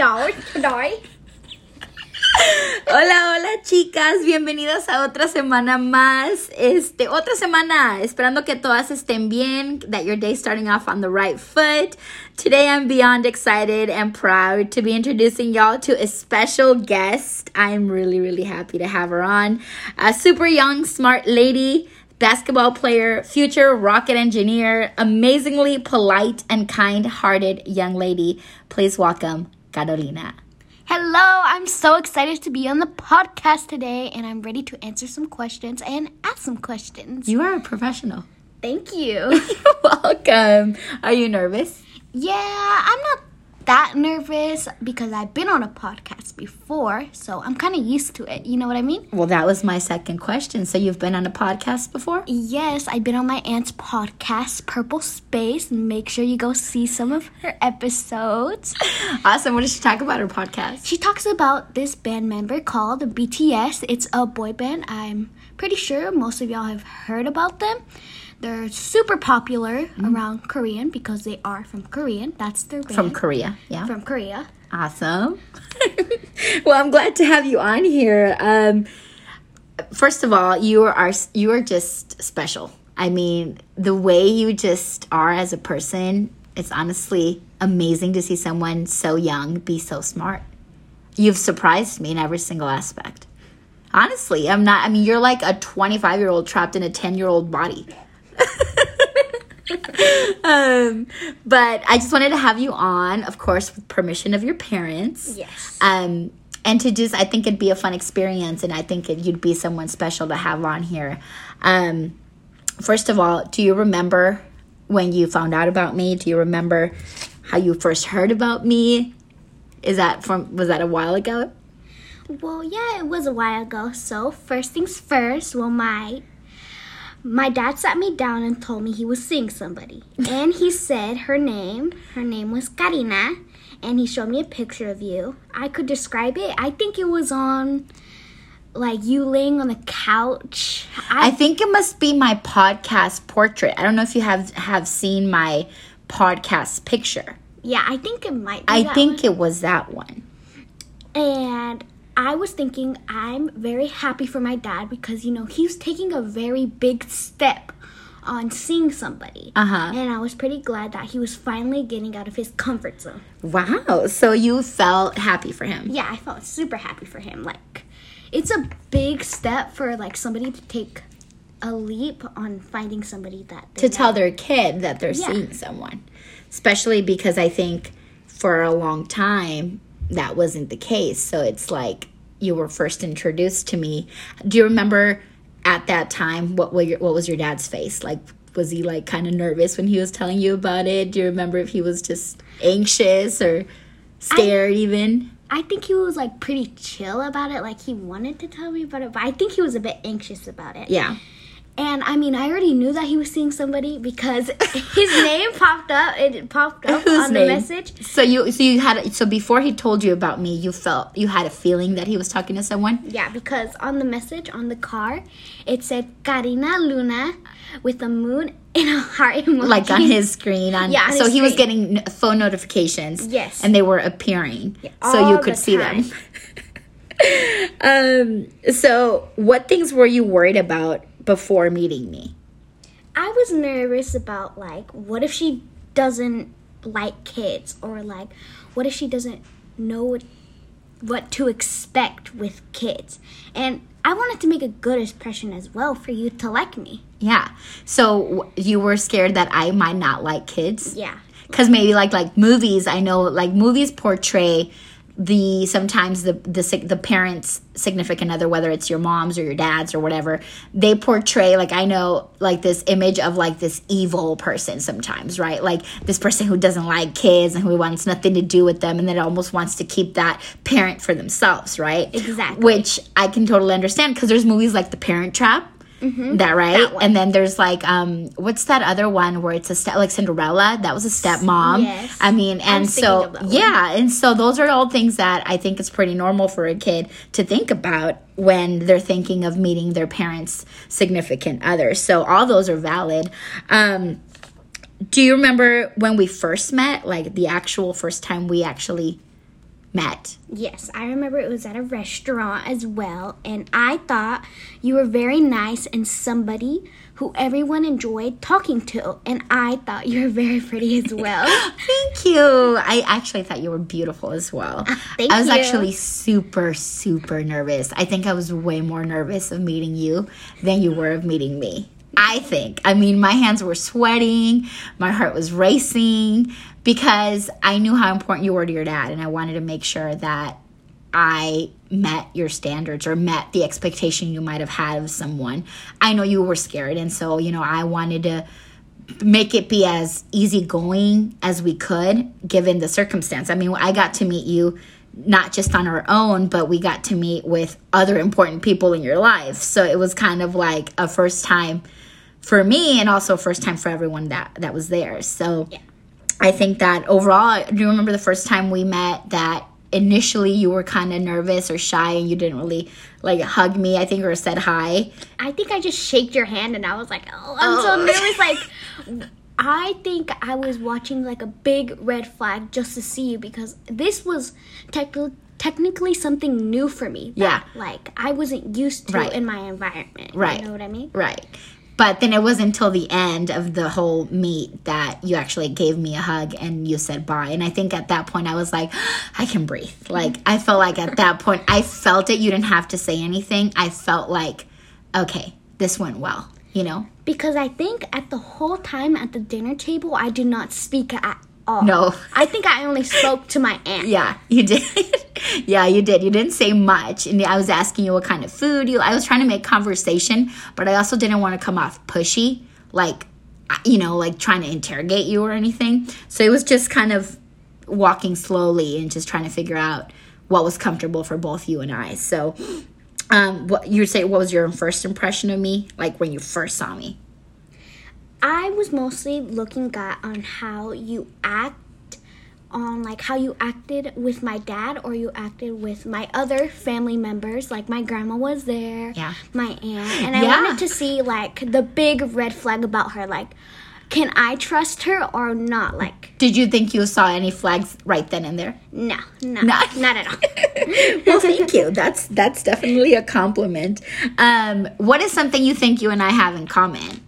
Hola, hola chicas, bienvenidas a otra semana más. Este, otra semana, esperando que todas estén bien, that your day starting off on the right foot. Today I'm beyond excited and proud to be introducing y'all to a special guest. I'm really, really happy to have her on. A super young, smart lady, basketball player, future rocket engineer, amazingly polite and kind-hearted young lady. Please welcome Carolina. Hello, I'm so excited to be on the podcast today and I'm ready to answer some questions and ask some questions. You are a professional. Thank you. Welcome. Are you nervous? yeah, I'm not that nervous because I've been on a podcast before, so I'm kind of used to it. You know what I mean? Well, that was my second question. So you've been on a podcast before? Yes, I've been on my aunt's podcast, Purple Space. Make sure you go see some of her episodes. Awesome. What did she talk about her podcast? She talks about this band member called BTS. It's a boy band. I'm pretty sure most of y'all have heard about them. They're super popular around Korean because they are from Korean. That's their band. From Korea. Yeah. From Korea. Awesome. well, I'm glad to have you on here. Um, first of all, you are you are just special. I mean, the way you just are as a person, it's honestly amazing to see someone so young be so smart. You've surprised me in every single aspect. Honestly, I'm not I mean, you're like a 25-year-old trapped in a 10-year-old body. um, but I just wanted to have you on, of course, with permission of your parents. Yes. Um, and to just, I think it'd be a fun experience, and I think it, you'd be someone special to have on here. Um, first of all, do you remember when you found out about me? Do you remember how you first heard about me? Is that from, was that a while ago? Well, yeah, it was a while ago. So, first things first, well, my my dad sat me down and told me he was seeing somebody. And he said her name, her name was Karina, and he showed me a picture of you. I could describe it. I think it was on like you laying on the couch. I think it must be my podcast portrait. I don't know if you have have seen my podcast picture. yeah, I think it might be I think one. it was that one. And I was thinking I'm very happy for my dad because you know he's taking a very big step on seeing somebody. Uh-huh. And I was pretty glad that he was finally getting out of his comfort zone. Wow. So you felt happy for him. Yeah, I felt super happy for him. Like it's a big step for like somebody to take a leap on finding somebody that to tell their kid that they're Yeah. seeing someone. Especially because I think for a long time that wasn't the case. So it's like you were first introduced to me. Do you remember at that time what were your, what was your dad's face? Like was he like kind of nervous when he was telling you about it? Do you remember if he was just anxious or scared even? I think he was like pretty chill about it. Like he wanted to tell me about it, but I think he was a bit anxious about it. Yeah. And I mean, I already knew that he was seeing somebody because his name popped up. It popped up Whose on the name? message. So you so you had so before he told you about me, you felt you had a feeling that he was talking to someone? Yeah, because on the message on the car, it said Karina Luna with a moon and a heart emoji. like on his screen on Yeah, on so he was getting phone notifications Yes. and they were appearing so you could the see them um so what things were you worried about before meeting me. I was nervous about like, what if she doesn't like kids, or like, what if she doesn't know what what to expect with kids, and I wanted to make a good impression as well for you to like me. yeah. So you were scared that i might not like kids? Yeah. because maybe like like movies i know like movies portray the sometimes the the the parents significant other whether it's your mom's or your dad's or whatever they portray like i know like this image of like this evil person sometimes right like this person who doesn't like kids and who wants nothing to do with them and then almost wants to keep that parent for themselves right Exactly. which i can totally understand because there's movies like the parent trap that right? That and then there's like um what's that other one where it's a step like cinderella? That was a stepmom. Yes. i mean and so yeah and so those are all things that i think is pretty normal for a kid to think about when they're thinking of meeting their parents significant others so all those are valid. Um do you remember when we first met like the actual first time we actually met. Yes, I remember it was at a restaurant as well, and I thought you were very nice and somebody who everyone enjoyed talking to, and I thought you were very pretty as well. Thank you. I actually thought you were beautiful as well. Ah, thank I was you. actually super, super nervous. I think I was way more nervous of meeting you than you were of meeting me. I think. I mean, my hands were sweating, my heart was racing because I knew how important you were to your dad, and I wanted to make sure that I met your standards or met the expectation you might have had of someone. I know you were scared, and so, you know, I wanted to make it be as easygoing as we could given the circumstance. I mean, I got to meet you not just on our own, but we got to meet with other important people in your life. So it was kind of like a first time for me and also first time for everyone that that was there. So I think that overall, do you remember the first time we met that initially you were kind of nervous or shy and you didn't really like hug me, I think, or said hi? I think I just shaked your hand and I was like, oh, I'm so Oh. nervous. Like, I think I was watching like a big red flag just to see you because this was technically technically something new for me. that, Yeah. Like, I wasn't used to Right. in my environment. Right. You know what I mean? Right. But then it wasn't until the end of the whole meet that you actually gave me a hug and you said bye. And I think at that point I was like, I can breathe. Like I felt like at that point I felt it. You didn't have to say anything. I felt like, okay, this went well. You know? Because I think at the whole time at the dinner table, I did not speak at all. No. I think I only spoke to my aunt. Yeah, you did. yeah, you did. You didn't say much, and I was asking you what kind of food you. I was trying to make conversation, but I also didn't want to come off pushy, like you know, like trying to interrogate you or anything. So it was just kind of walking slowly and just trying to figure out what was comfortable for both you and I. So, um, what you say? What was your first impression of me, like when you first saw me? I was mostly looking at on how you act on like how you acted with my dad or you acted with my other family members like my grandma was there Yeah. my aunt and i Yeah. wanted to see like the big red flag about her like can i trust her or not like Did you think you saw any flags right then and there? no no No. not at all well, thank you. That's that's definitely a compliment. Um, what is something you think you and I have in common?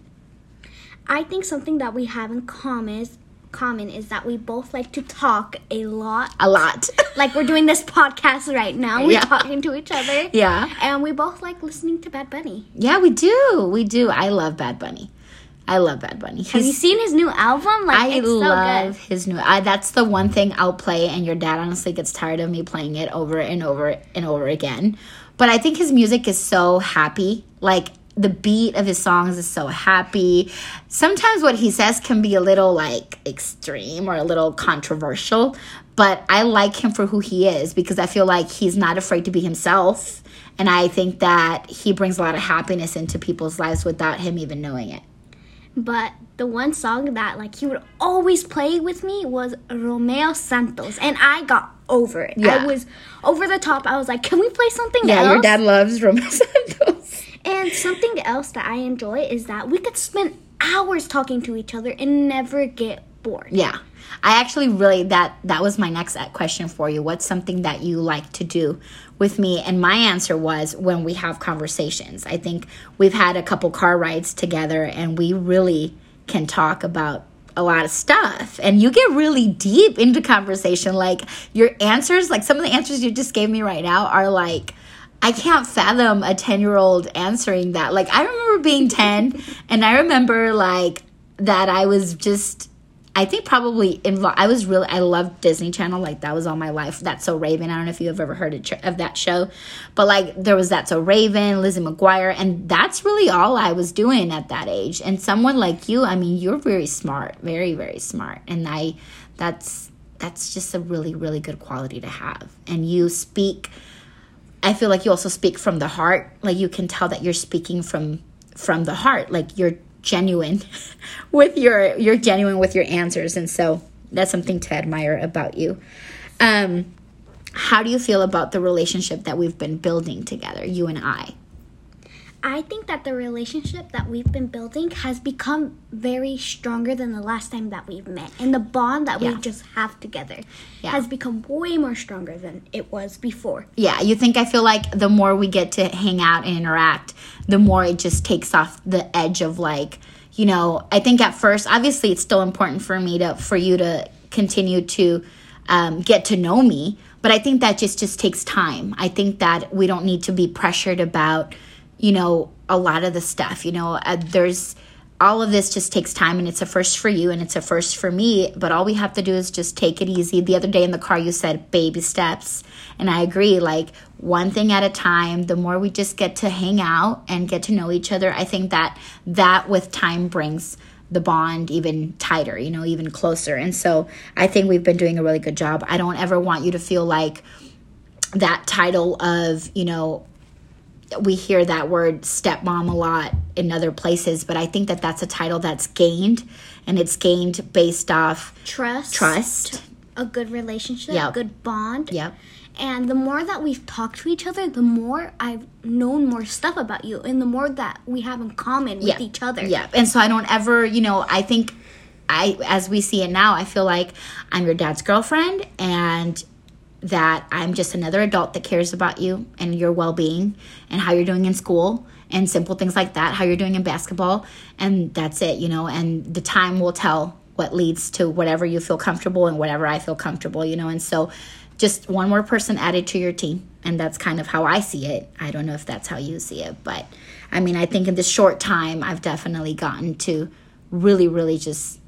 I think something that we have in common is common is that we both like to talk a lot A lot. like we're doing this podcast right now. We're Yeah. talking to each other. yeah. And we both like listening to Bad Bunny. Yeah, we do. We do. I love Bad Bunny. I love Bad Bunny. Have you seen his new album? Like I love so his new. I, that's the one thing I'll play, and your dad honestly gets tired of me playing it over and over and over again. But I think his music is so happy. Like the beat of his songs is so happy. Sometimes what he says can be a little like extreme or a little controversial, but I like him for who he is because I feel like he's not afraid to be himself. And I think that he brings a lot of happiness into people's lives without him even knowing it. But the one song that like he would always play with me was Romeo Santos, and I got over it. Yeah. I was over the top. I was like, "Can we play something Yeah, else?" your dad loves Romeo Santos. And something else that I enjoy is that we could spend hours talking to each other and never get bored. Yeah. I actually really that that was my next uh, question for you. What's something that you like to do with me? And my answer was when we have conversations. I think we've had a couple car rides together and we really can talk about a lot of stuff and you get really deep into conversation like your answers like some of the answers you just gave me right now are like I can't fathom a 10 year old answering that. Like, I remember being 10, and I remember, like, that I was just, I think probably involved. I was really, I loved Disney Channel. Like, that was all my life. That's So Raven. I don't know if you've ever heard of, that show, but like, there was That's So Raven, Lizzie McGuire, and that's really all I was doing at that age. And someone like you, I mean, you're very smart, very, very smart. And I, that's, that's just a really, really good quality to have. And you speak, I feel like you also speak from the heart. Like you can tell that you're speaking from from the heart. Like you're genuine with your you're genuine with your answers, and so that's something to admire about you. Um, how do you feel about the relationship that we've been building together, you and I? I think that the relationship that we've been building has become very stronger than the last time that we've met. And the bond that Yeah. we just have together Yeah. has become way more stronger than it was before. Yeah, you think I feel like the more we get to hang out and interact, the more it just takes off the edge of like, you know, I think at first, obviously, it's still important for me to for you to continue to um, get to know me, but I think that just just takes time. I think that we don't need to be pressured about, you know, a lot of the stuff. You know, uh, there's all of this just takes time and it's a first for you and it's a first for me but all we have to do is just take it easy the other day in the car you said baby steps and i agree like one thing at a time the more we just get to hang out and get to know each other i think that that with time brings the bond even tighter you know even closer and so i think we've been doing a really good job i don't ever want you to feel like that title of you know we hear that word stepmom a lot in other places, but I think that that's a title that's gained, and it's gained based off Trust. trust. A good relationship, Yep. a good bond. Yep. And the more that we've talked to each other, the more I've known more stuff about you, and the more that we have in common with Yeah. each other. Yeah. And so I don't ever, you know, I think I, as we see it now, I feel like I'm your dad's girlfriend and that I'm just another adult that cares about you and your well being and how you're doing in school and simple things like that, how you're doing in basketball. And that's it, you know, and the time will tell what leads to whatever you feel comfortable and whatever I feel comfortable, you know. And so just one more person added to your team. And that's kind of how I see it. I don't know if that's how you see it, but I mean, I think in this short time, I've definitely gotten to really, really just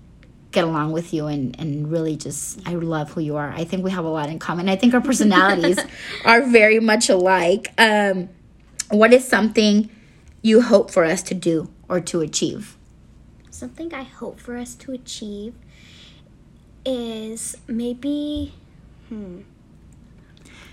get along with you and, and really just I love who you are. I think we have a lot in common. I think our personalities are very much alike. Um, what is something you hope for us to do or to achieve? Something I hope for us to achieve is maybe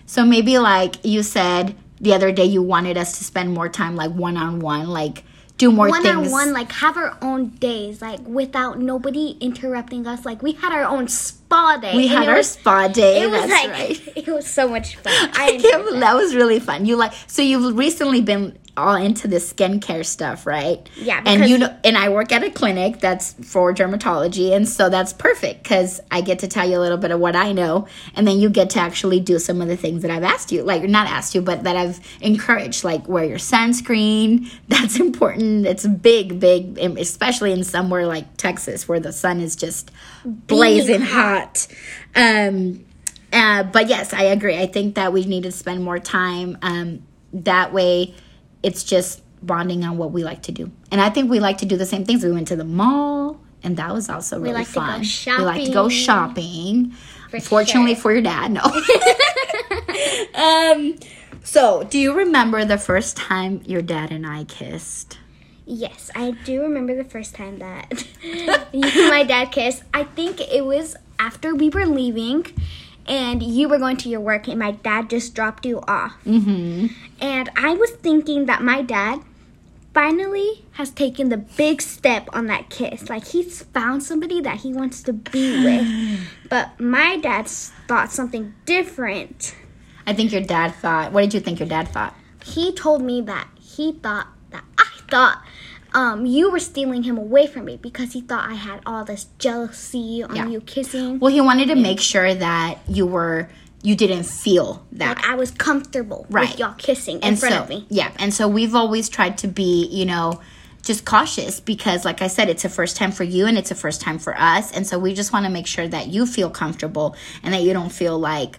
So maybe like you said the other day you wanted us to spend more time like one on one, like do more one things. on one, like have our own days, like without nobody interrupting us. Like we had our own spa day. we had our was- spa day. It was that's like right. it was so much fun. I I can't believe that. that was really fun. You like so you've recently been all into this skincare stuff, right? Yeah, And you know, and I work at a clinic that's for dermatology, and so that's perfect because I get to tell you a little bit of what I know, and then you get to actually do some of the things that I've asked you, like not asked you, but that I've encouraged, like wear your sunscreen. That's important. It's big, big, especially in somewhere like Texas where the sun is just blazing hot. Um, uh, but yes, I agree. I think that we need to spend more time. Um, that way, it's just bonding on what we like to do. And I think we like to do the same things. We went to the mall, and that was also really like to go fun. We like to go shopping. For Fortunately sure. for your dad, no. um, so, do you remember the first time your dad and I kissed? Yes, I do remember the first time that you and my dad kissed. I think it was after we were leaving and you were going to your work and my dad just dropped you off. Mm-hmm. And I was thinking that my dad finally has taken the big step on that kiss. Like he's found somebody that he wants to be with. But my dad thought something different. I think your dad thought. What did you think your dad thought? He told me that he thought that I thought um, you were stealing him away from me because he thought I had all this jealousy on Yeah. you kissing. Well, he wanted to make sure that you were you didn't feel that. like I was comfortable Right. with y'all kissing in and front so, of me. Yeah, and so we've always tried to be, you know, just cautious because, like I said, it's a first time for you and it's a first time for us, and so we just want to make sure that you feel comfortable and that you don't feel like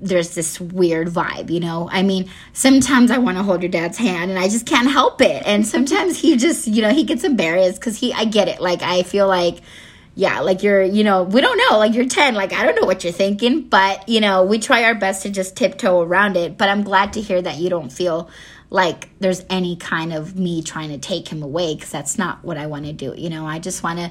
there's this weird vibe, you know? I mean, sometimes I want to hold your dad's hand and I just can't help it. And sometimes he just, you know, he gets embarrassed because he, I get it. Like, I feel like, yeah, like you're, you know, we don't know, like you're 10, like I don't know what you're thinking, but, you know, we try our best to just tiptoe around it. But I'm glad to hear that you don't feel like there's any kind of me trying to take him away because that's not what I want to do. You know, I just want to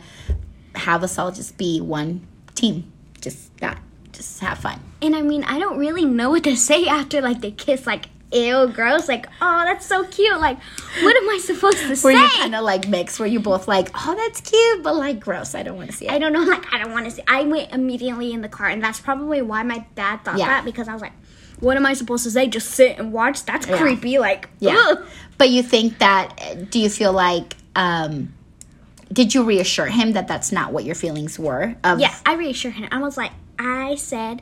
have us all just be one team, just that, just have fun. And I mean, I don't really know what to say after like the kiss. Like, ew, gross. Like, oh, that's so cute. Like, what am I supposed to Were say? you kind of like mixed? Were you both like, oh, that's cute, but like gross? I don't want to see it. I don't know. Like, I don't want to see. I went immediately in the car, and that's probably why my dad thought Yeah. that because I was like, what am I supposed to say? Just sit and watch? That's Yeah. creepy. Like, Yeah. ugh. But you think that, do you feel like, um, did you reassure him that that's not what your feelings were? Of, Yeah, I reassured him. I was like, I said,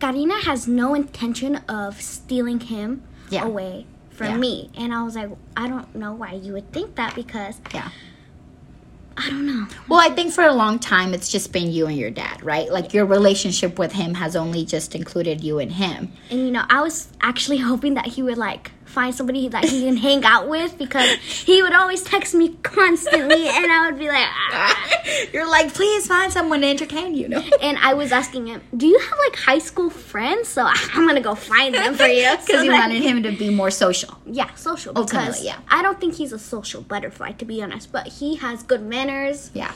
Karina has no intention of stealing him Yeah. away from Yeah. me. And I was like, I don't know why you would think that because Yeah. I don't know. Well, I think for a long time it's just been you and your dad, right? Like your relationship with him has only just included you and him. And you know, I was actually hoping that he would like find somebody that he can hang out with because he would always text me constantly and I would be like, ah. You're like, please find someone to entertain you, know? and I was asking him, "Do you have like high school friends?" So I'm gonna go find them for you Because So you wanted him to be more social. Yeah, social. Ultimately, Because yeah. I don't think he's a social butterfly, to be honest. But he has good manners. Yeah.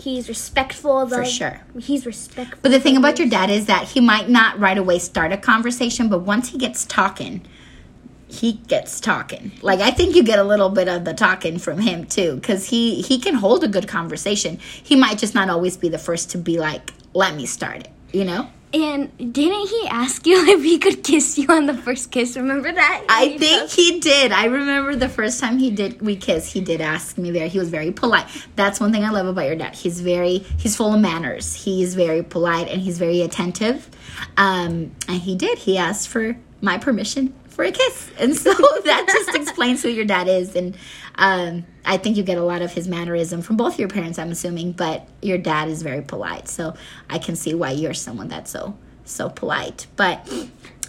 He's respectful. Though. sure. He's respectful. But the thing about your dad is that he might not right away start a conversation, but once he gets talking, he gets talking. Like I think you get a little bit of the talking from him too, because he he can hold a good conversation. He might just not always be the first to be like, "Let me start it," you know. And didn't he ask you if he could kiss you on the first kiss? Remember that? I You think he did. I remember the first time he did we kissed, he did ask me there. He was very polite. That's one thing I love about your dad. He's very he's full of manners. He's very polite and he's very attentive. Um, and he did. He asked for my permission for a kiss. And so that just explains who your dad is and um, I think you get a lot of his mannerism from both your parents, I'm assuming, but your dad is very polite. So I can see why you're someone that's so so polite. But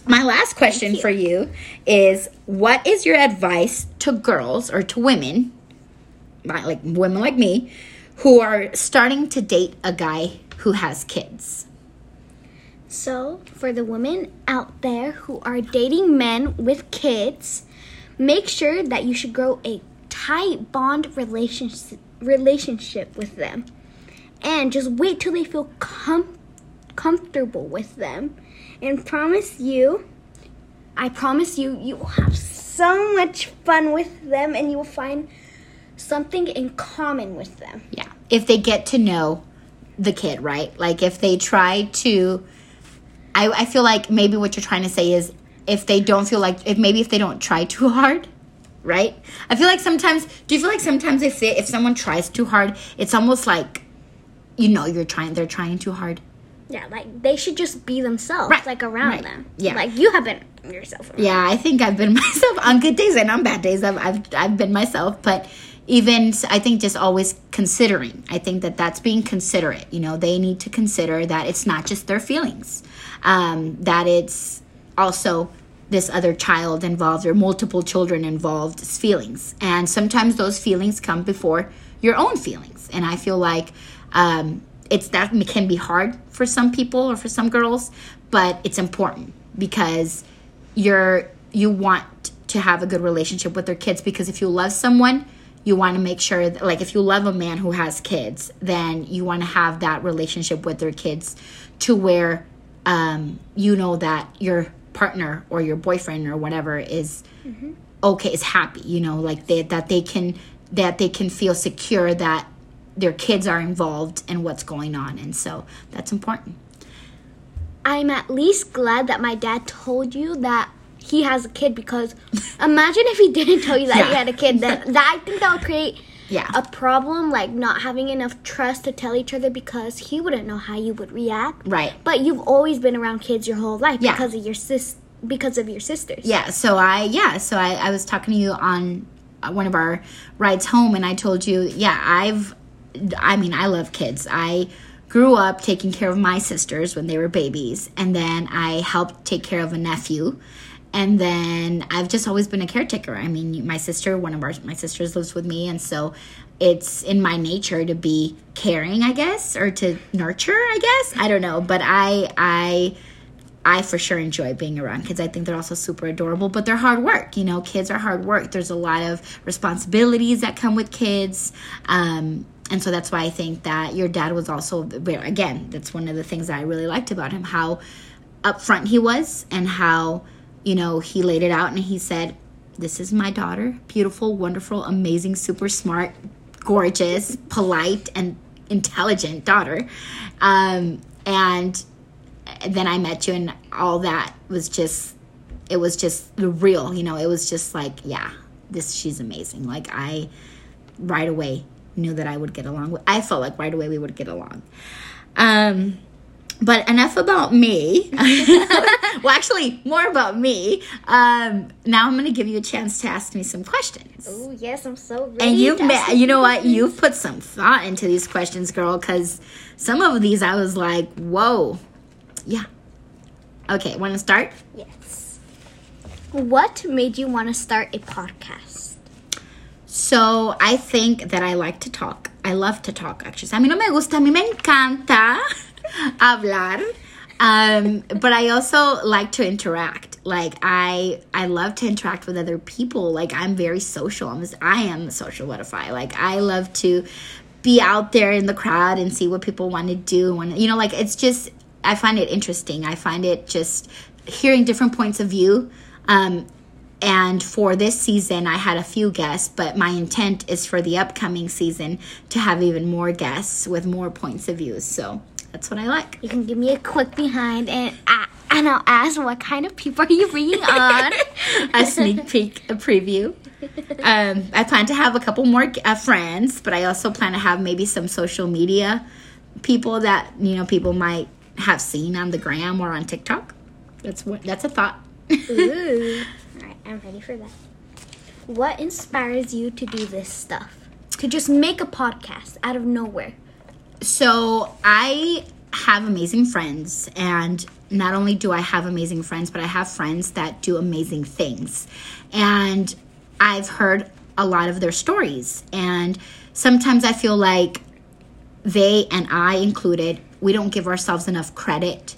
my last question for you is what is your advice to girls or to women like women like me who are starting to date a guy who has kids So, for the women out there who are dating men with kids, make sure that you should grow a tight bond relationship relationship with them. And just wait till they feel com- comfortable with them. And promise you, I promise you, you will have so much fun with them and you will find something in common with them. yeah if they get to know the kid right like if they try to I, I feel like maybe what you're trying to say is if they don't feel like if maybe if they don't try too hard right i feel like sometimes do you feel like sometimes if they, if someone tries too hard it's almost like you know you're trying they're trying too hard Yeah, like they should just be themselves, Right, like around right. them. Yeah. like you have been yourself. Around. Yeah, I think I've been myself on good days and on bad days. I've I've, I've been myself, but even i think just always considering. I think that that's being considerate. You know, they need to consider that it's not just their feelings, um, that it's also this other child involved or multiple children involved feelings, and sometimes those feelings come before your own feelings. And I feel like um, it's that can be hard for some people or for some girls, but it's important because you're you want to have a good relationship with their kids because if you love someone you want to make sure that like if you love a man who has kids then you want to have that relationship with their kids to where um, you know that your partner or your boyfriend or whatever is okay is happy you know like they, that they can that they can feel secure that their kids are involved in what's going on and so that's important I'm at least glad that my dad told you that he has a kid because imagine if he didn't tell you that he had a kid. Then that I think that would create yeah a problem, like not having enough trust to tell each other because he wouldn't know how you would react. right But you've always been around kids your whole life Yeah. because of your sis, because of your sisters. Yeah, so I yeah, so I, I was talking to you on uh, one of our rides home and I told you, yeah, I've I mean, I love kids. I grew up taking care of my sisters when they were babies and then I helped take care of a nephew. And then I've just always been a caretaker. I mean, my sister, one of our my sisters lives with me and so it's in my nature to be caring, I guess, or to nurture, I guess. I don't know, but I I I for sure enjoy being around kids. I think they're also super adorable, but they're hard work. You know, kids are hard work. There's a lot of responsibilities that come with kids. Um, and so that's why I think that your dad was also, again, that's one of the things that I really liked about him how upfront he was and how, you know, he laid it out and he said, This is my daughter, beautiful, wonderful, amazing, super smart, gorgeous, polite, and intelligent daughter. Um, and then I met you, and all that was just it was just real. You know, it was just like yeah, this she's amazing. Like I right away knew that I would get along with. I felt like right away we would get along. Um, but enough about me. well, actually, more about me. Um, now I'm going to give you a chance to ask me some questions. Oh yes, I'm so ready. And you've ma- you know what? You've put some thought into these questions, girl, because some of these I was like, whoa. Yeah. Okay, want to start? Yes. What made you want to start a podcast? So I think that I like to talk. I love to talk, actually. A mí no me gusta, a mí me encanta hablar. Um, but I also like to interact. Like I, I love to interact with other people. Like I'm very social. I'm, I am a social butterfly. Like I love to be out there in the crowd and see what people want to do. When you know, like it's just, I find it interesting. I find it just hearing different points of view. Um, and for this season, I had a few guests, but my intent is for the upcoming season to have even more guests with more points of view. So that's what I like. You can give me a quick behind, and I, and I'll ask what kind of people are you bringing on? a sneak peek, a preview. Um, I plan to have a couple more uh, friends, but I also plan to have maybe some social media people that you know people might have seen on the gram or on TikTok. That's what. That's a thought. Ooh. All right, I'm ready for that. What inspires you to do this stuff? To just make a podcast out of nowhere. So I have amazing friends, and not only do I have amazing friends, but I have friends that do amazing things. And I've heard a lot of their stories, and sometimes I feel like they and I included, we don't give ourselves enough credit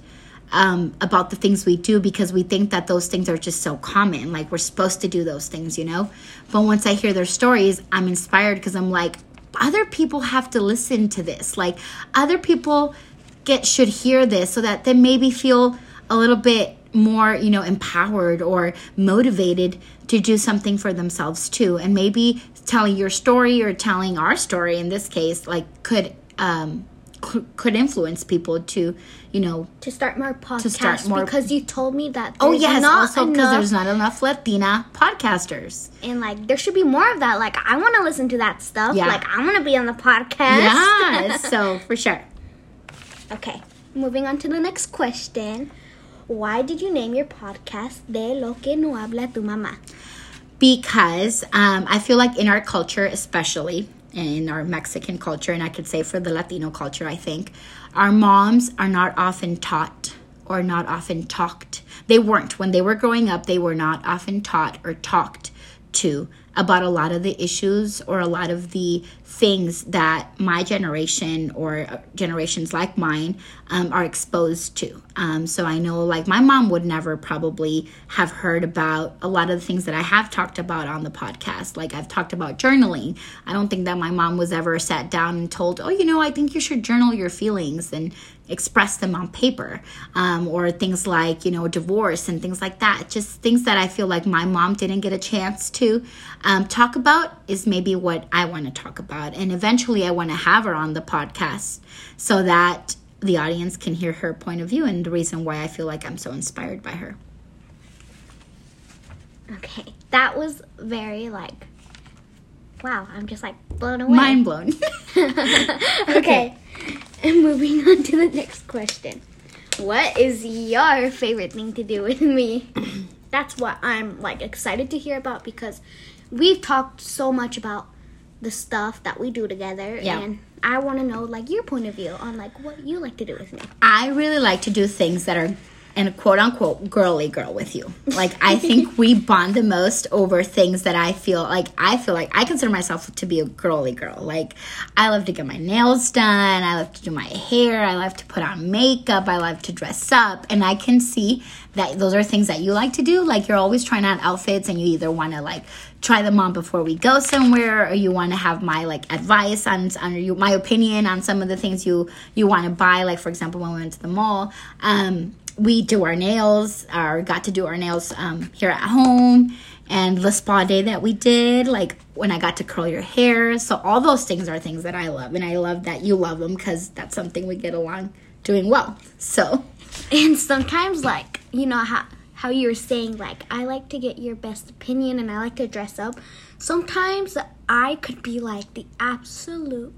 um, about the things we do because we think that those things are just so common. Like we're supposed to do those things, you know? But once I hear their stories, I'm inspired because I'm like, other people have to listen to this. Like other people get should hear this so that they maybe feel a little bit more, you know, empowered or motivated to do something for themselves too. And maybe telling your story or telling our story in this case, like could um could influence people to, you know, To start more podcasts start more- because you told me that oh yes, not also because there's not enough Latina podcasters. and like there should be more of that. Like I want to listen to that stuff. Yeah. Like I want to be on the podcast. Yeah, so for sure. Okay, moving on to the next question. Why did you name your podcast De lo que no habla tu mamá? because um, I feel like in our culture, especially in our Mexican culture, and I could say for the Latino culture, I think our moms are not often taught or not often talked. They weren't when they were growing up. They were not often taught or talked to about a lot of the issues or a lot of the things that my generation or uh, generations like mine um, are exposed to. Um, so I know, like, my mom would never probably have heard about a lot of the things that I have talked about on the podcast. Like, I've talked about journaling. I don't think that my mom was ever sat down and told, oh, you know, I think you should journal your feelings and express them on paper um, or things like you know divorce and things like that just things that i feel like my mom didn't get a chance to um, talk about is maybe what i want to talk about and eventually i want to have her on the podcast so that the audience can hear her point of view and the reason why i feel like i'm so inspired by her Okay, that was very like, wow. I'm just like blown away. mind blown okay. And moving on to the next question. What is your favorite thing to do with me? That's what I'm like excited to hear about because we've talked so much about the stuff that we do together Yeah. and I want to know like your point of view on like what you like to do with me. I really like to do things that are and quote unquote girly girl with you. Like I think we bond the most over things that I feel like I feel like I consider myself to be a girly girl. Like I love to get my nails done, I love to do my hair, I love to put on makeup, I love to dress up, and I can see that those are things that you like to do. Like you're always trying out outfits and you either want to like try them on before we go somewhere or you want to have my like advice on, on you, my opinion on some of the things you you want to buy like for example when we went to the mall um we do our nails or got to do our nails um, here at home. And the spa day that we did like when i got to curl your hair. So all those things are things that i love. And i love that you love them because that's something we get along doing well. So. And sometimes, like, you know how how you were saying, like, I like to get your best opinion and I like to dress up. Sometimes I could be like the absolutely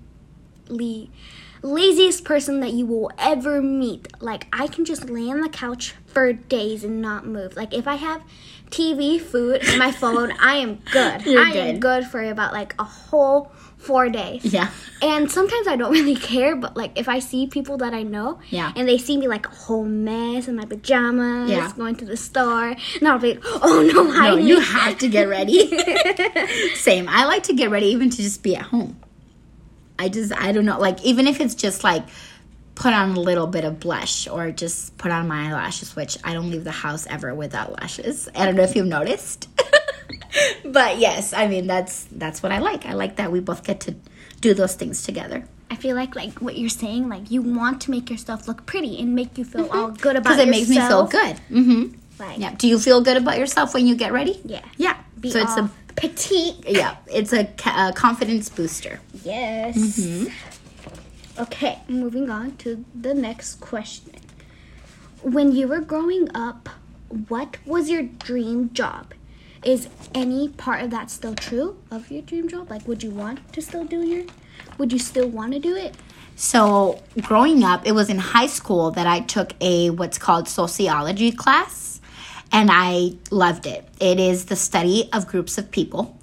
laziest person that you will ever meet. Like, I can just lay on the couch for days and not move. Like, if I have TV, food, and my phone, I am good. You're I am good. good for about like a whole four days. Yeah. And sometimes I don't really care, but like if I see people that I know, Yeah. and they see me like a whole mess in my pajamas, Yeah. going to the store, and I'll be, oh no, I No, hide you have to get ready. Same. I like to get ready even to just be at home. I just, I don't know, like, even if it's just like put on a little bit of blush or just put on my eyelashes, which I don't leave the house ever without lashes. I don't know if you've noticed. but yes, I mean, that's that's what I like. I like that we both get to do those things together. I feel like like what you're saying, like you want to make yourself look pretty and make you feel all good about yourself. Because it makes me feel good. Mm-hmm. Like, Yeah. Do you feel good about yourself when you get ready? Yeah. Yeah. Be so it's a petite. yeah, it's a, a confidence booster. Yes. Mm-hmm. Okay, moving on to the next question. When you were growing up, what was your dream job? Is any part of that still true of your dream job? Like, would you want to still do your? Would you still want to do it? So, growing up, it was in high school that I took a what's called sociology class, and I loved it. It is the study of groups of people.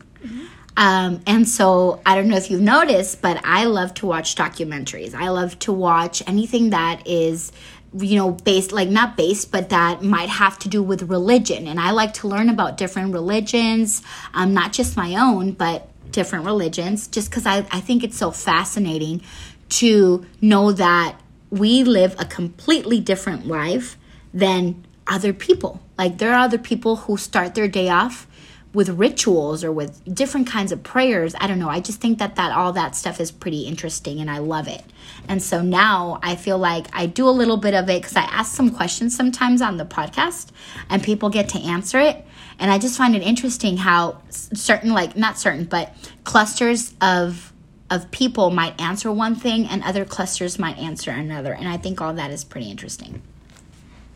Um, and so, I don't know if you've noticed, but I love to watch documentaries. I love to watch anything that is, you know, based, like not based, but that might have to do with religion. And I like to learn about different religions, um, not just my own, but different religions, just because I, I think it's so fascinating to know that we live a completely different life than other people. Like there are other people who start their day off with rituals or with different kinds of prayers. I don't know. I just think that that all that stuff is pretty interesting and I love it. And so now I feel like I do a little bit of it cuz I ask some questions sometimes on the podcast and people get to answer it. And I just find it interesting how certain like not certain but clusters of of people might answer one thing and other clusters might answer another. And I think all that is pretty interesting.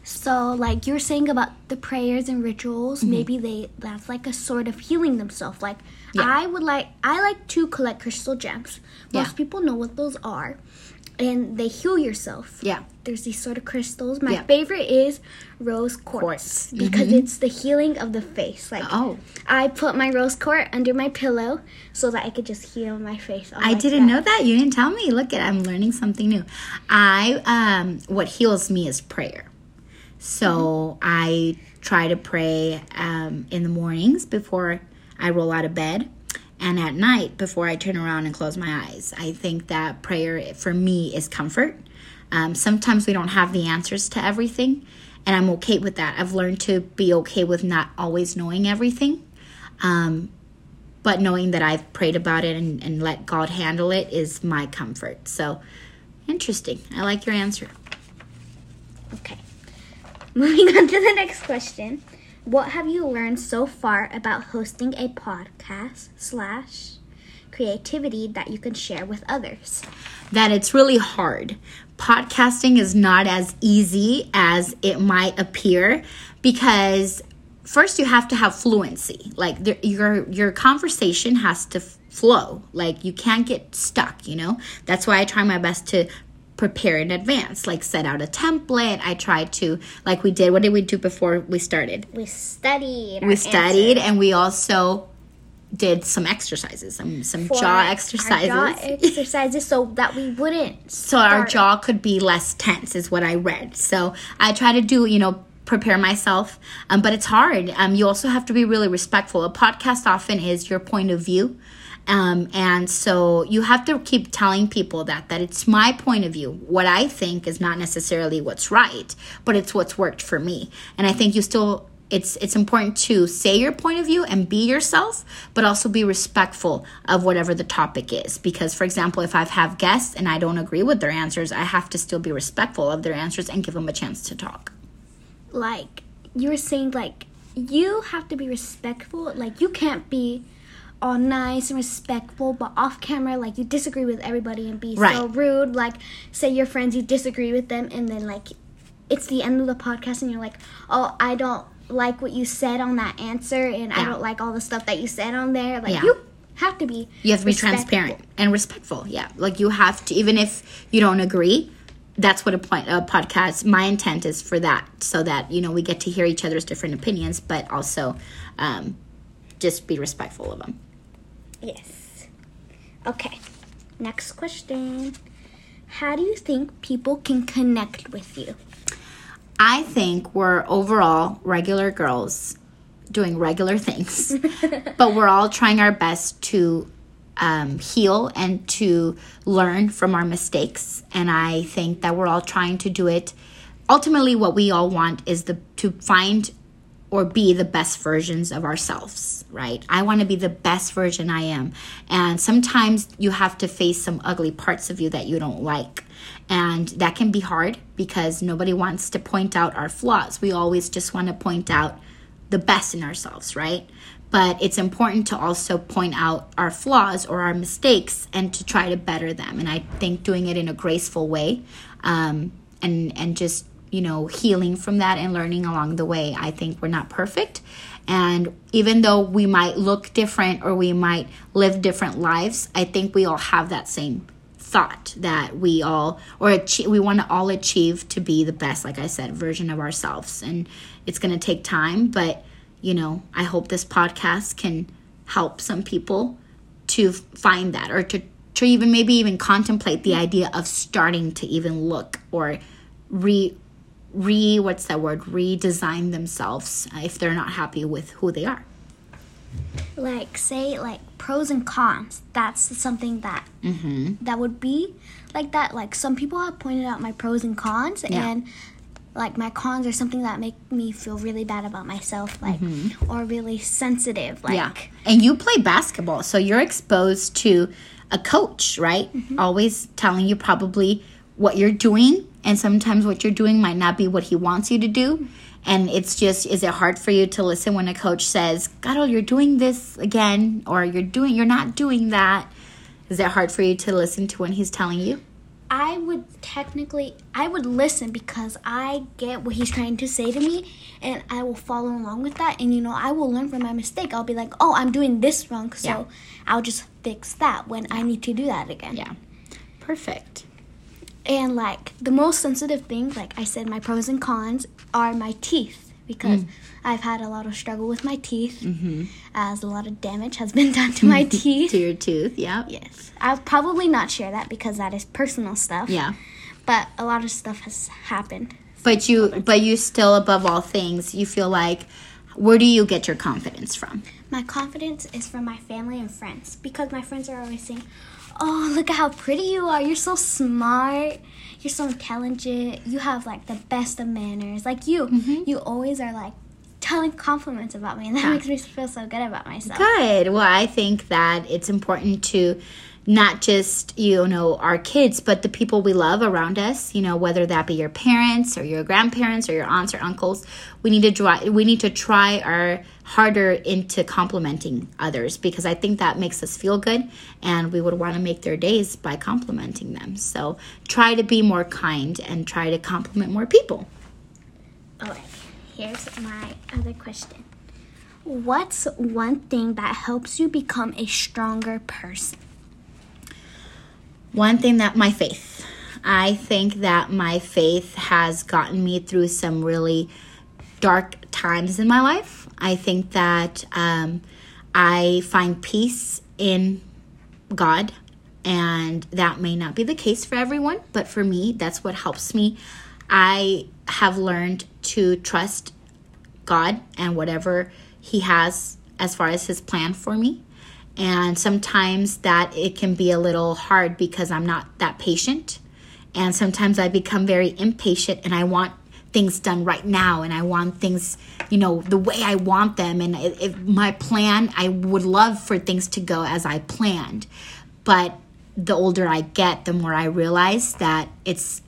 So, like you're saying about the prayers and rituals, Mm-hmm. maybe they that's like a sort of healing themselves. Like Yeah. I would like I like to collect crystal gems. Most Yeah. people know what those are, and they heal yourself. Yeah. There's these sort of crystals. My Yeah. favorite is rose quartz, Quartz. because it's the healing of the face. Like Oh. I put my rose quartz under my pillow so that I could just heal my face. all I like didn't that. know that. You didn't tell me. Look at I'm learning something new. I um what heals me is prayer. So I try to pray um, in the mornings before I roll out of bed and at night before I turn around and close my eyes. I think that prayer for me is comfort. Um, sometimes we don't have the answers to everything, and I'm okay with that. I've learned to be okay with not always knowing everything. Um, but knowing that I've prayed about it and, and let God handle it is my comfort. So interesting. I like your answer. Okay. Moving on to the next question. What have you learned so far about hosting a podcast slash creativity that you can share with others? That it's really hard. Podcasting is not as easy as it might appear because first you have to have fluency. Like there, your your conversation has to flow. Like you can't get stuck, you know? That's why I try my best to prepare in advance, like set out a template. I try to like we did what did we do before we started? We studied. we studied and we also did some exercises some some jaw exercises jaw exercises so that we wouldn't. so our jaw could be less tense is what i read so i try to do you know prepare myself um, but it's hard um, you also have to be really respectful a podcast often is your point of view um, and so you have to keep telling people that that it's my point of view. What i think is not necessarily what's right but it's what's worked for me. And i think you still it's it's important to say your point of view and be yourself but also be respectful of whatever the topic is. Because for example if i have guests and i don't agree with their answers i have to still be respectful of their answers and give them a chance to talk. Like you were saying like you have to be respectful. Like you can't be all nice and respectful but off camera like you disagree with everybody and be so rude like say your friends you disagree with them and then like it's the end of the podcast and you're like, oh, I don't like what you said on that answer and I don't like all the stuff that you said on there. Like Yeah. you have to be You have to be respectful. transparent and respectful. Yeah, like you have to, even if you don't agree. That's what a point a podcast. My intent is for that, so that you know we get to hear each other's different opinions, but also um, just be respectful of them. Yes. Okay. Next question. How do you think people can connect with you? I think we're overall regular girls doing regular things, but we're all trying our best to um, heal and to learn from our mistakes. And I think that we're all trying to do it. Ultimately, what we all want is the to find or be the best versions of ourselves, right? I want to be the best version I am. And sometimes you have to face some ugly parts of you that you don't like. And that can be hard because nobody wants to point out our flaws. We always just want to point out the best in ourselves, right? But it's important to also point out our flaws or our mistakes and to try to better them. And I think doing it in a graceful way um, and and just you know healing from that and learning along the way. I think we're not perfect, and even though we might look different or we might live different lives, I think we all have that same thought that we all or achieve, we want to all achieve to be the best like i said version of ourselves and it's going to take time but you know i hope this podcast can help some people to find that or to to even maybe even contemplate the idea of starting to even look or re re what's that word redesign themselves if they're not happy with who they are Like say like pros and cons. That's something that mm-hmm. that would be like that. Like some people have pointed out my pros and cons Yeah. and like my cons are something that make me feel really bad about myself, like or really sensitive. Like Mm-hmm. Yeah. And you play basketball, so you're exposed to a coach, right? Always telling you probably what you're doing, and sometimes what you're doing might not be what he wants you to do. And it's just, is it hard for you to listen when a coach says, Carol, you're doing this again, or you're doing, you're not doing that? Is it hard for you to listen to when he's telling you? I would technically I would listen because I get what he's trying to say to me and I will follow along with that and you know I will learn from my mistake. I'll be like, "Oh, I'm doing this wrong." So Yeah. I'll just fix that when I need to do that again. Yeah. Perfect. And like the most sensitive thing, like I said my pros and cons are my teeth because I've had a lot of struggle with my teeth Mm-hmm. as a lot of damage has been done to my teeth. To your tooth, yeah. Yes. I'll probably not share that because that is personal stuff. Yeah. But a lot of stuff has happened. But you, but you still, above all things, you feel like, where do you get your confidence from? My confidence is from my family and friends because my friends are always saying, "Oh, look at how pretty you are. You're so smart. You're so intelligent. You have like the best of manners. Like you, mm-hmm. you always are like telling compliments about me, and that Yeah. makes me feel so good about myself." Good. Well, I think that it's important to not just, you know, our kids, but the people we love around us, you know, whether that be your parents or your grandparents or your aunts or uncles. We need to try we need to try our harder into complimenting others because I think that makes us feel good and we would want to make their days by complimenting them. So, try to be more kind and try to compliment more people. Okay, here's my other question. What's one thing that helps you become a stronger person? One thing that my faith. I think that my faith has gotten me through some really dark times in my life. I think that um, I find peace in God, and that may not be the case for everyone, but for me, that's what helps me. I have learned to trust God and whatever He has as far as His plan for me. And sometimes that it can be a little hard because I'm not that patient. And sometimes I become very impatient and I want things done right now and I want things, you know, the way I want them. And if my plan, I would love for things to go as I planned. But the older I get, the more I realize that it's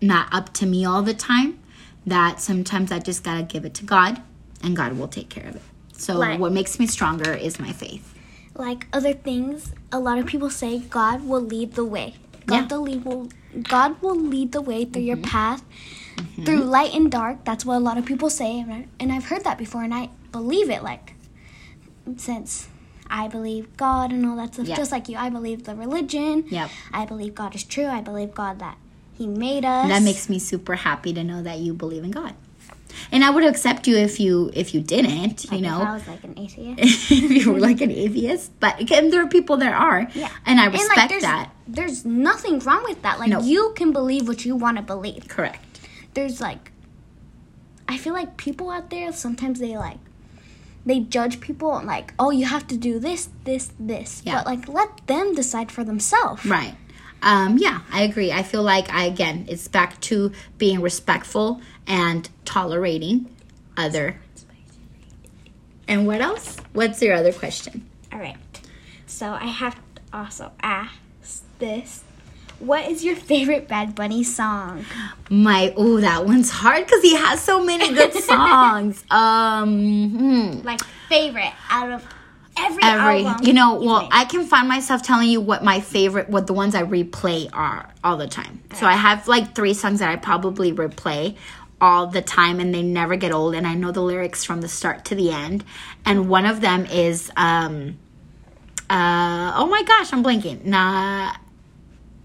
not up to me all the time. That sometimes I just gotta give it to God, and God will take care of it. So Right. what makes me stronger is my faith. Like other things, a lot of people say God will lead the way. God Yeah. the lead will God will lead the way through your mm-hmm. path. Mm-hmm. through light and dark. That's what a lot of people say, and I've heard that before, and I believe it. Like since I believe God and all that stuff, Yeah. just like you, I believe the religion. Yep. I believe God is true. I believe God that He made us. That makes me super happy to know that you believe in God. And I would accept you if you if you didn't, you Like, if I was like an atheist. if you were like an atheist, but again, there are people that are, Yeah. and I And, like, respect there's, that. There's nothing wrong with that. Like No. you can believe what you want to believe. Correct. There's like I feel like people out there sometimes they like they judge people and like, oh, you have to do this, this, this. Yeah. But like let them decide for themselves. Right. Um, yeah, I agree. I feel like I again, it's back to being respectful and tolerating other. And what else? What's your other question? All right. So I have to also ask this. What is your favorite Bad Bunny song? My oh, that one's hard because he has so many good songs. um, hmm. Like favorite out of every, every album you know well i can find myself telling you what my favorite what the ones i replay are all the time. So i have like three songs that i probably replay all the time and they never get old and i know the lyrics from the start to the end. And one of them is um uh oh my gosh i'm blanking. Nah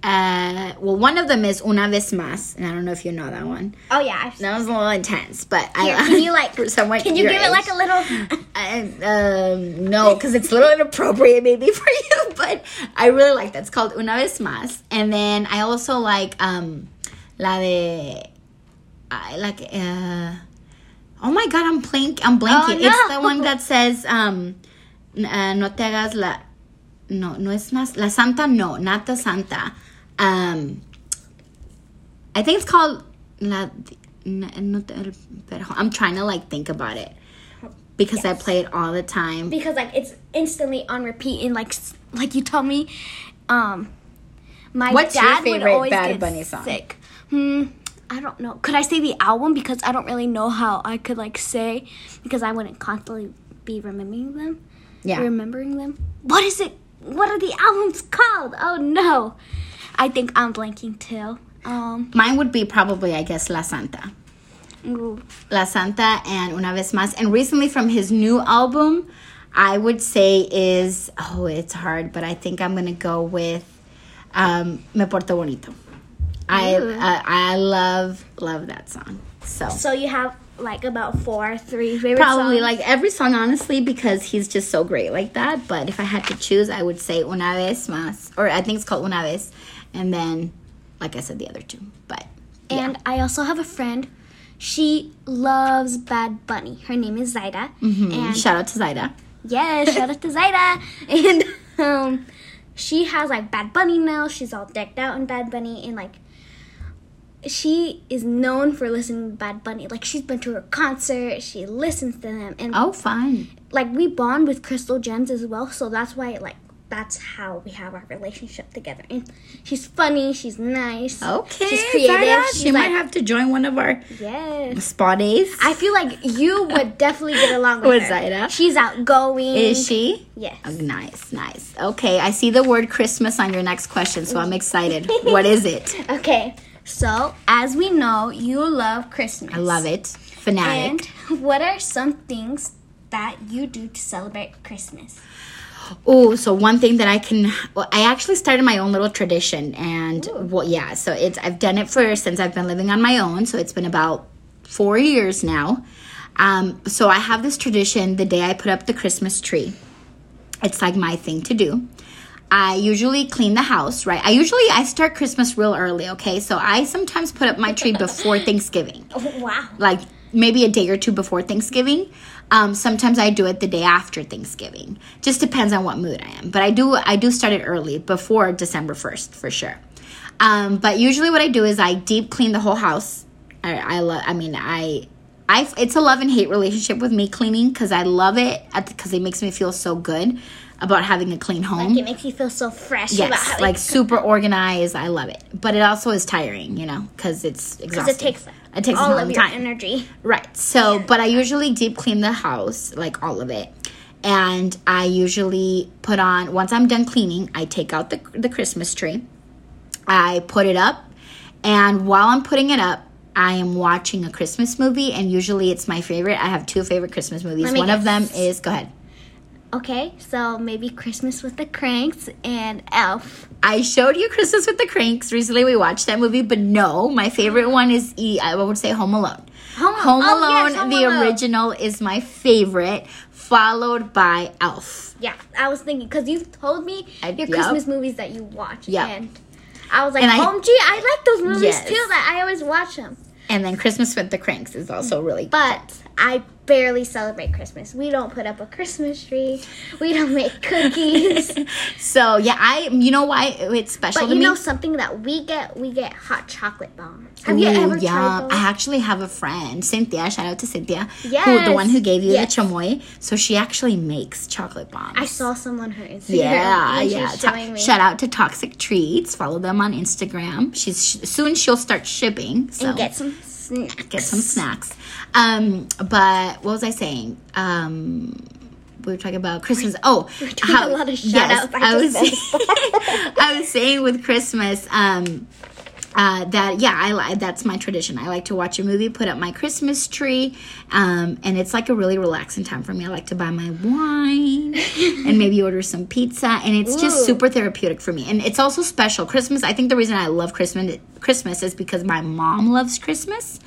uh well one of them is una vez más and i don't know if you know that one Oh yeah. I've that was a little intense but Here, i can you like for someone can you give it like a little I, um, no, because it's a little inappropriate maybe for you, but I really like that. It's called Una Vez Más. And then I also like um, la de, I like, uh, oh my god, I'm blank, I'm blanking. Oh, It's the one that says, um, uh, no te hagas la, no, no es más, la santa, no, not the santa. Um, I think it's called la, n- no te, pero I'm trying to like think about it. Because I play it all the time. because like it's instantly on repeat and like like you told me um my What's your dad would favorite always Bad Bunny song? sick. Hmm i don't know. Could i say the album? Because i don't really know how i could like say because i wouldn't constantly be remembering them Yeah. remembering them. What is it? What are the albums called? Oh no i think i'm blanking too um Mine would be probably, I guess, La Santa. ooh. La Santa and Una Vez Más. And recently from his new album, I would say is, oh, it's hard, but I think I'm going to go with um, Me Porto Bonito. I, uh, I love, love that song. So. so you have like about four three favorite Probably songs? like every song, honestly, because he's just so great like that. But if I had to choose, I would say Una Vez Más, or I think it's called Una Vez, and then, like I said, the other two. But yeah. And I also have a friend. She loves Bad Bunny. Her name is Zaida. Mhm. And shout out to Zaida. yes, shout out to Zaida. And um, she has like Bad Bunny now. She's all decked out in Bad Bunny, and like she is known for listening to Bad Bunny. Like she's been to her concert. She listens to them, and Oh, fun. like we bond with Crystal Gems as well. So that's why like. That's how we have our relationship together. And she's funny. She's nice. Okay, She's creative. She's she like, might have to join one of our yes. spa days. I feel like you would definitely get along with, With her. Zaida? She's outgoing. Is she? Yes. Oh, nice, nice. Okay, I see the word Christmas on your next question, so I'm excited. what is it? Okay. So, as we know, you love Christmas. I love it. Fanatic. And what are some things that you do to celebrate Christmas? Oh, so one thing that I can, well, I actually started my own little tradition, and well, yeah, so it's I've done it for since I've been living on my own, so it's been about four years now. Um, so I have this tradition the day I put up the Christmas tree. It's like my thing to do. I usually clean the house, right? I usually I start Christmas real early, okay? So I sometimes put up my tree before Thanksgiving Oh, wow. like maybe a day or two before Thanksgiving. Um, sometimes I do it the day after Thanksgiving. Just depends on what mood I am. But I do I do start it early before December first for sure. Um, but usually what I do is I deep clean the whole house. I I, lo- I mean I. I, it's a love and hate relationship with me cleaning because I love it because it makes me feel so good about having a clean home. Like, it makes you feel so fresh. yes, like super organized. I love it, but it also is tiring, you know, because it's Because exhausting. it takes, it takes a all long of your time. energy. Right. So, but I usually deep clean the house, like all of it. And I usually put on, once I'm done cleaning, I take out the, the Christmas tree. I put it up. And while I'm putting it up, I am watching a Christmas movie, and usually it's my favorite. I have two favorite Christmas movies. One of them is go ahead. Okay, so maybe Christmas with the Cranks and Elf. I showed you Christmas with the Cranks recently. We watched that movie, but no, my favorite one is E. I would say Home Alone. Home, Home oh, Alone, yes, Home the Alone. original, is my favorite, followed by Elf. Yeah, I was thinking because you've told me I- your yep. Christmas movies that you watch. Yep. And I was like, And I- OMG, I like those movies Yes. too. That I always watch them. And then Christmas with the Cranks is also really good. But I barely celebrate Christmas. We don't put up a Christmas tree. We don't make cookies. So yeah, I you know why it's special but you me. know something that we get? We get hot chocolate bombs. Have you Ooh, ever yeah. tried those? I actually have a friend, Cynthia. Shout out to Cynthia, who the one who gave you Yes. the chamoy. So she actually makes chocolate bombs. I saw someone her Instagram. Yeah, yeah. was showing me. shout out to Toxic Treats. Follow them on Instagram. She's soon she'll start shipping. So and get some. Get some snacks. Um, but what was I saying? Um, we were talking about Christmas. Oh, doing a lot of shout-outs. I I was. I was saying with Christmas. Um, uh, that yeah, I that's my tradition. I like to watch a movie, put up my Christmas tree, um, and it's like a really relaxing time for me. I like to buy my wine and maybe order some pizza, and it's just super therapeutic for me. And it's also special. Christmas. I think the reason I love Christmas Christmas is because my mom loves Christmas,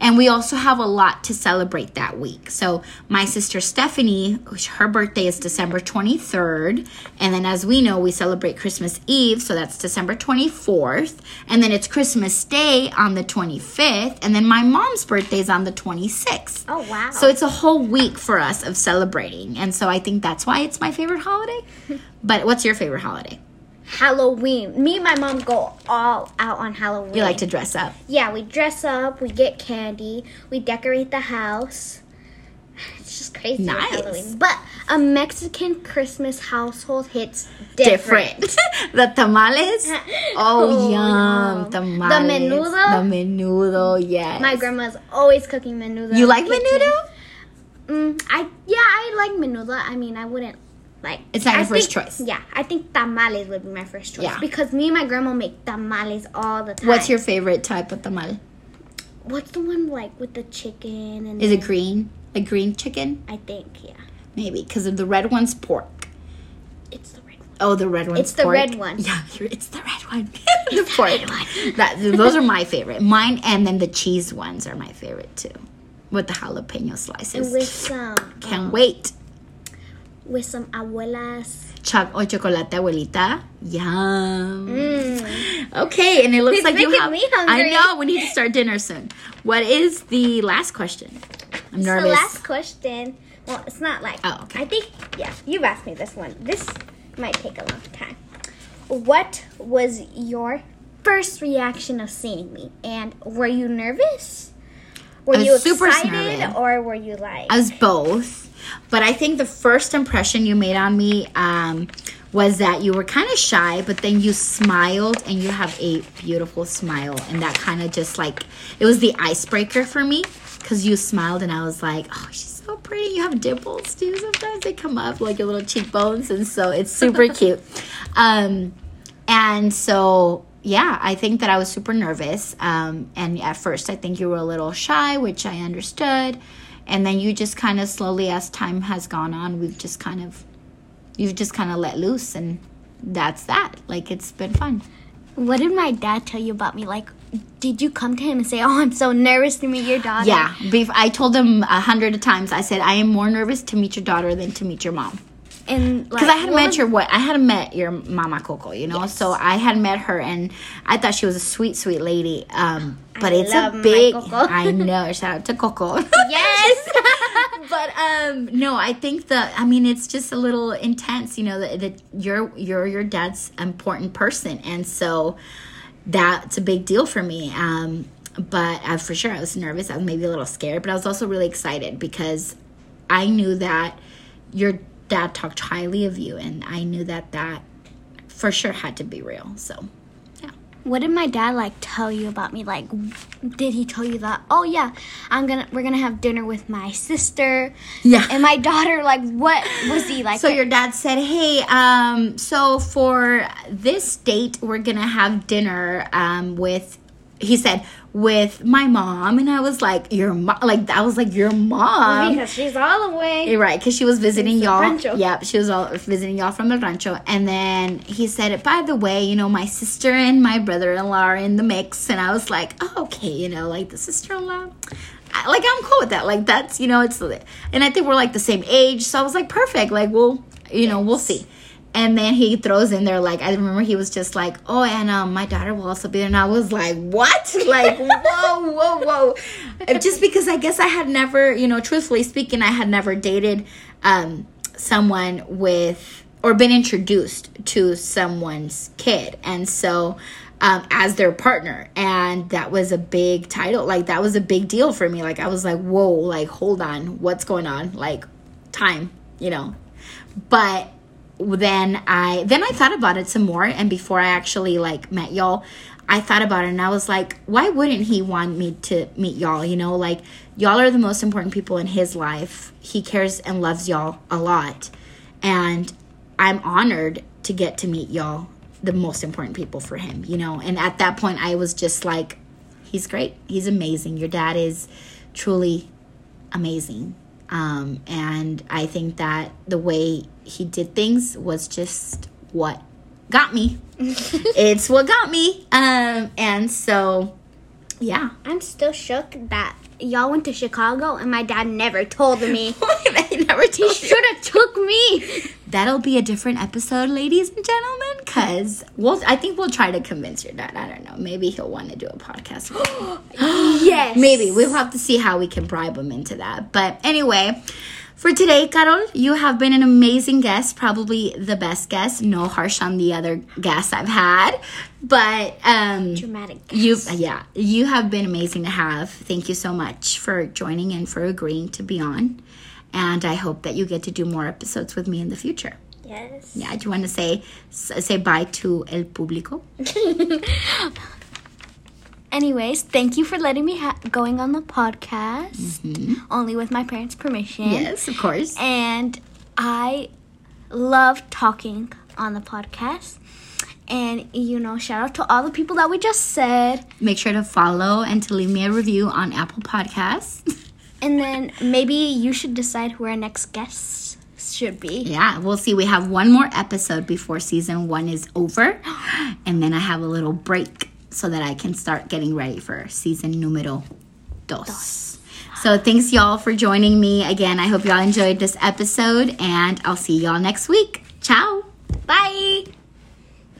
and we also have a lot to celebrate that week. So my sister Stephanie, her birthday is December twenty third, and then as we know, we celebrate Christmas Eve, so that's December twenty fourth, and then it's Christmas Day on the twenty fifth, and then my mom's birthday is on the twenty sixth. Oh wow. So it's a whole week for us of celebrating, and so I think that's why it's my favorite holiday. But what's your favorite holiday? Halloween. Me and my mom go all out on Halloween. You like to dress up? Yeah, we dress up, we get candy, we decorate the house. It's just crazy Nice. But a Mexican Christmas household hits different. different. the tamales. Oh, Oh, yum. yum. Tamales. The menudo? The menudo, yes. My grandma's always cooking menudo. You like menudo? Mm, I yeah, I like menudo. I mean, I wouldn't like. It's not I your first choice. Yeah, I think tamales would be my first choice Yeah. because me and my grandma make tamales all the time. What's your favorite type of tamal? What's the one like with the chicken and? Is it green? A green chicken? I think yeah, Maybe, because of the red one's pork. it's the red one. Oh, the red one's It's the pork. red one. Yeah, it's the red one. the pork. That, those are my favorite. Mine and then the cheese ones are my favorite too. With the jalapeno slices. And with some Can't um, wait. with some abuelas. Choc o chocolate abuelita. Yum. Mm. Okay, and it looks like you have. me I know we need to start dinner soon. What is the last question? I'm So nervous. last question. Well, it's not like. Oh, okay. I think yeah, you've asked me this one. This might take a long time. What was your first reaction of seeing me, and were you nervous? Were you super excited, or were you like? I was both, but I think the first impression you made on me um, was that you were kind of shy, but then you smiled and you have a beautiful smile, and that kind of just like it was the icebreaker for me because you smiled and I was like, oh, she's so pretty. You have dimples too. Sometimes they come up like your little cheekbones, and so it's super cute. Um, and so yeah i think that i was super nervous um, and at first i think you were a little shy which i understood and then you just kind of slowly as time has gone on we've just kind of you've just kind of let loose and that's that like it's been fun what did my dad tell you about me? Like, did you come to him and say, "Oh, I'm so nervous to meet your daughter"? yeah i told him a hundred times i said i am more nervous to meet your daughter than to meet your mom and because like, I had met your what I had met your mama Coco, you know. Yes. So I had met her, and I thought she was a sweet, sweet lady. Um, but I it's a big. Coco. I know. Shout out to Coco. Yes. but um, no, I think the. I mean, it's just a little intense, you know. That, that you're you're your dad's important person, and so that's a big deal for me. Um, but uh, for sure, I was nervous. I was maybe a little scared, but I was also really excited because I knew that your dad talked highly of you, and I knew that that for sure had to be real. So, yeah. What did my dad like tell you about me? Like, did he tell you that? Oh yeah, I'm gonna we're gonna have dinner with my sister yeah. and my daughter. Like, what was he like? So your dad said, "Hey, um, so for this date, we're gonna have dinner um, with he said with my mom, and I was like, your mom, like I was like your mom. because she's all the way. You're right, because she was visiting From y'all. Yep, she was all visiting y'all from the rancho. And then he said, by the way, you know, my sister and my brother-in-law are in the mix. And I was like, oh, okay, you know, like the sister-in-law. I- Like I'm cool with that. Like that's you know, it's and I think we're like the same age. So I was like, perfect. Like we'll you know, we'll see. And then he throws in there like I remember he was just like, oh, and um, my daughter will also be there. And I was like, what? Like whoa, whoa, whoa. Just because I guess I had never, you know, truthfully speaking, I had never dated um someone with or been introduced to someone's kid, and so. Um, as their partner and that was a big title like that was a big deal for me like i was like whoa like hold on what's going on like time you know but then i then i thought about it some more and before i actually like met y'all i thought about it and i was like why wouldn't he want me to meet y'all you know? Like y'all are the most important people in his life. He cares and loves y'all a lot. And i'm honored to get to meet y'all the most important people for him you know? And at that point i was just like he's great. He's amazing. Your dad is truly amazing. Um, and I think that the way he did things was just what got me. it's what got me. Um, and so, yeah. I'm still shook that y'all went to Chicago and my dad never told me. they never told you. Should have took me. That'll be a different episode, ladies and gentlemen, because we'll, I think we'll try to convince your dad. I don't know. Maybe he'll want to do a podcast. yes. Maybe we'll have to see how we can bribe him into that. But anyway, for today, Carol, you have been an amazing guest, probably the best guest. No harsh on the other guests I've had, but um, Dramatic. you, yeah, you have been amazing to have. Thank you so much for joining and for agreeing to be on. And I hope that you get to do more episodes with me in the future. Yes. Yeah, do you want to say say bye to el público? Anyways, thank you for letting me ha- going on the podcast. Mm-hmm. Only with my parents' permission. Yes, of course. And I love talking on the podcast. And you know, shout out to all the people that we just said. Make sure to follow and to leave me a review on Apple Podcasts. And then maybe you should decide who our next guest should be. Yeah, we'll see. We have one more episode before season one is over. And then I have a little break so that I can start getting ready for season numero dos. So thanks y'all for joining me again. I hope y'all enjoyed this episode and I'll see y'all next week.